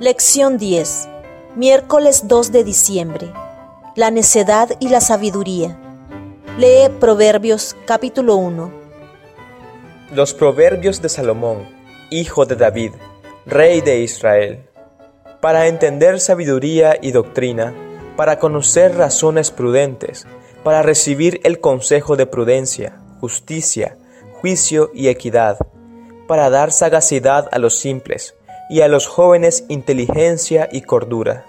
Lección 10. Miércoles 2 de diciembre. La necedad y la sabiduría. Lee Proverbios capítulo 1. Los Proverbios de Salomón, hijo de David, rey de Israel. Para entender sabiduría y doctrina, para conocer razones prudentes, para recibir el consejo de prudencia, justicia, juicio y equidad, para dar sagacidad a los simples, y a los jóvenes inteligencia y cordura.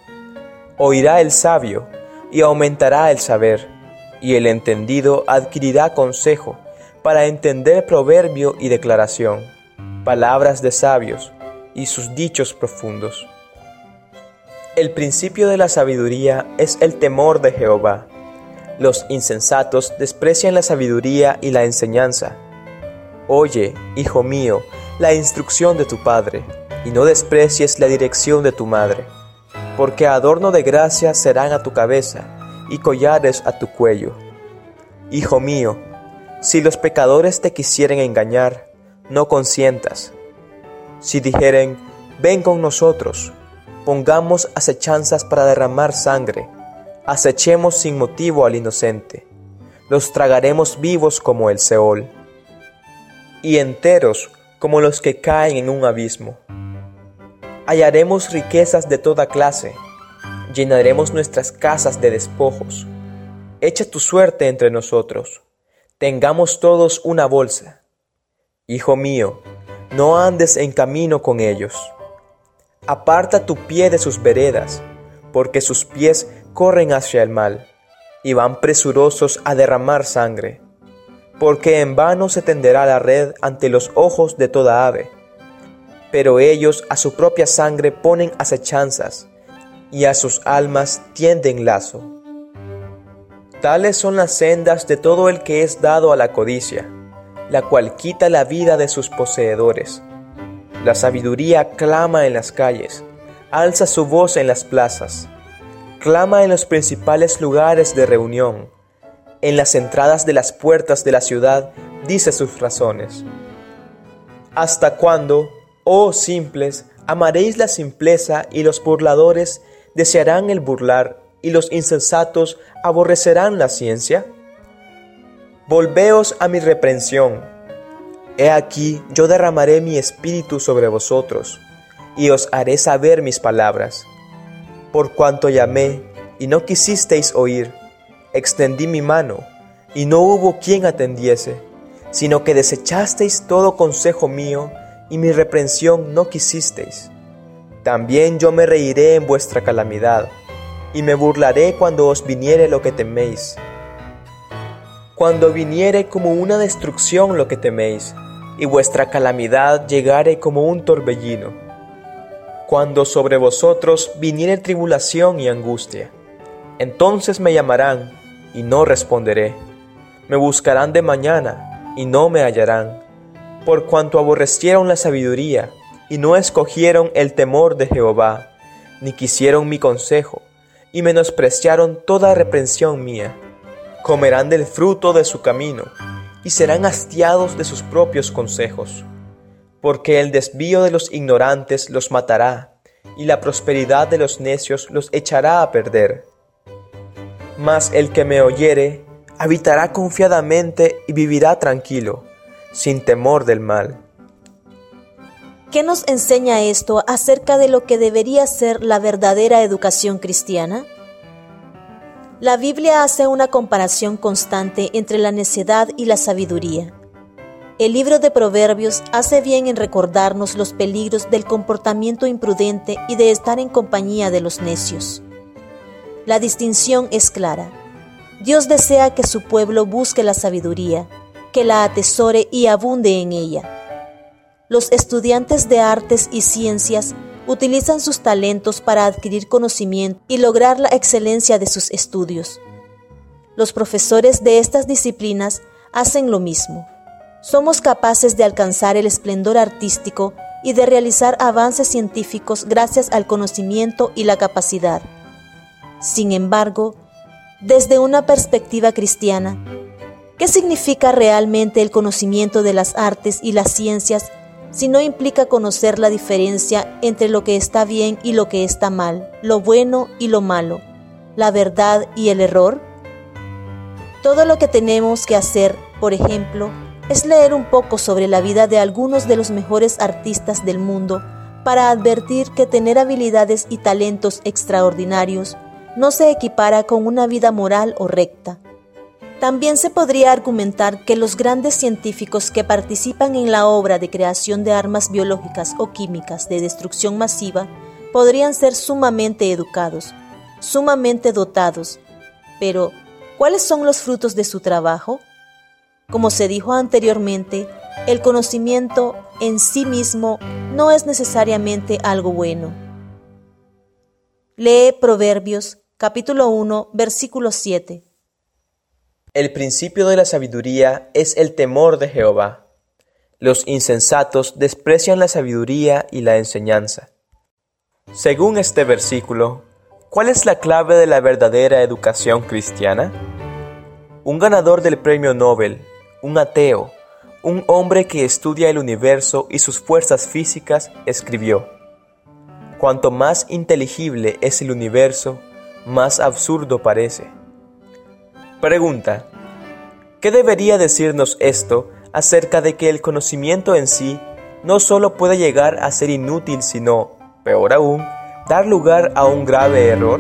Oirá el sabio, y aumentará el saber, y el entendido adquirirá consejo, para entender proverbio y declaración, palabras de sabios, y sus dichos profundos. El principio de la sabiduría es el temor de Jehová. Los insensatos desprecian la sabiduría y la enseñanza. Oye, hijo mío, la instrucción de tu padre, y no desprecies la dirección de tu madre, porque adorno de gracia serán a tu cabeza, y collares a tu cuello. Hijo mío, si los pecadores te quisieren engañar, no consientas. Si dijeren, ven con nosotros, pongamos acechanzas para derramar sangre, acechemos sin motivo al inocente, los tragaremos vivos como el Seol, y enteros como los que caen en un abismo. Hallaremos riquezas de toda clase, llenaremos nuestras casas de despojos. Echa tu suerte entre nosotros, tengamos todos una bolsa. Hijo mío, no andes en camino con ellos Aparta tu pie de sus veredas, porque sus pies corren hacia el mal, y van presurosos a derramar sangre. Porque en vano se tenderá la red ante los ojos de toda ave, pero ellos a su propia sangre ponen acechanzas, y a sus almas tienden lazo. Tales son las sendas de todo el que es dado a la codicia, la cual quita la vida de sus poseedores la sabiduría clama en las calles, alza su voz en las plazas, clama en los principales lugares de reunión, en las entradas de las puertas de la ciudad dice sus razones. ¿Hasta cuándo, oh simples, amaréis la simpleza y los burladores desearán el burlar y los insensatos aborrecerán la ciencia? Volveos a mi reprensión He aquí yo derramaré mi espíritu sobre vosotros, y os haré saber mis palabras. Por cuanto llamé, y no quisisteis oír, extendí mi mano, y no hubo quien atendiese, sino que desechasteis todo consejo mío, y mi reprensión no quisisteis. También yo me reiré en vuestra calamidad, y me burlaré cuando os viniere lo que teméis. Cuando viniere como una destrucción lo que teméis, y vuestra calamidad llegare como un torbellino. Cuando sobre vosotros viniere tribulación y angustia, entonces me llamarán y no responderé. Me buscarán de mañana y no me hallarán, por cuanto aborrecieron la sabiduría y no escogieron el temor de Jehová, ni quisieron mi consejo, y menospreciaron toda reprensión mía. Comerán del fruto de su camino y serán hastiados de sus propios consejos, porque el desvío de los ignorantes los matará, y la prosperidad de los necios los echará a perder. Mas el que me oyere, habitará confiadamente y vivirá tranquilo, sin temor del mal. ¿Qué nos enseña esto acerca de lo que debería ser la verdadera educación cristiana? La Biblia hace una comparación constante entre la necedad y la sabiduría. El libro de Proverbios hace bien en recordarnos los peligros del comportamiento imprudente y de estar en compañía de los necios. La distinción es clara. Dios desea que su pueblo busque la sabiduría, que la atesore y abunde en ella. Los estudiantes de artes y ciencias utilizan sus talentos para adquirir conocimiento y lograr la excelencia de sus estudios. Los profesores de estas disciplinas hacen lo mismo. Somos capaces de alcanzar el esplendor artístico y de realizar avances científicos gracias al conocimiento y la capacidad. Sin embargo, desde una perspectiva cristiana, ¿qué significa realmente el conocimiento de las artes y las ciencias sino implica conocer la diferencia entre lo que está bien y lo que está mal, lo bueno y lo malo, la verdad y el error? Todo lo que tenemos que hacer, por ejemplo, es leer un poco sobre la vida de algunos de los mejores artistas del mundo para advertir que tener habilidades y talentos extraordinarios no se equipara con una vida moral o recta. También se podría argumentar que los grandes científicos que participan en la obra de creación de armas biológicas o químicas de destrucción masiva podrían ser sumamente educados, sumamente dotados, pero ¿cuáles son los frutos de su trabajo? Como se dijo anteriormente, el conocimiento en sí mismo no es necesariamente algo bueno. Lee Proverbios capítulo 1 versículo 7. El principio de la sabiduría es el temor de Jehová. Los insensatos desprecian la sabiduría y la enseñanza. Según este versículo, ¿cuál es la clave de la verdadera educación cristiana? Un ganador del premio Nobel, un ateo, un hombre que estudia el universo y sus fuerzas físicas, escribió, Cuanto más inteligible es el universo, más absurdo parece. Pregunta, ¿qué debería decirnos esto acerca de que el conocimiento en sí no solo puede llegar a ser inútil, sino, peor aún, dar lugar a un grave error?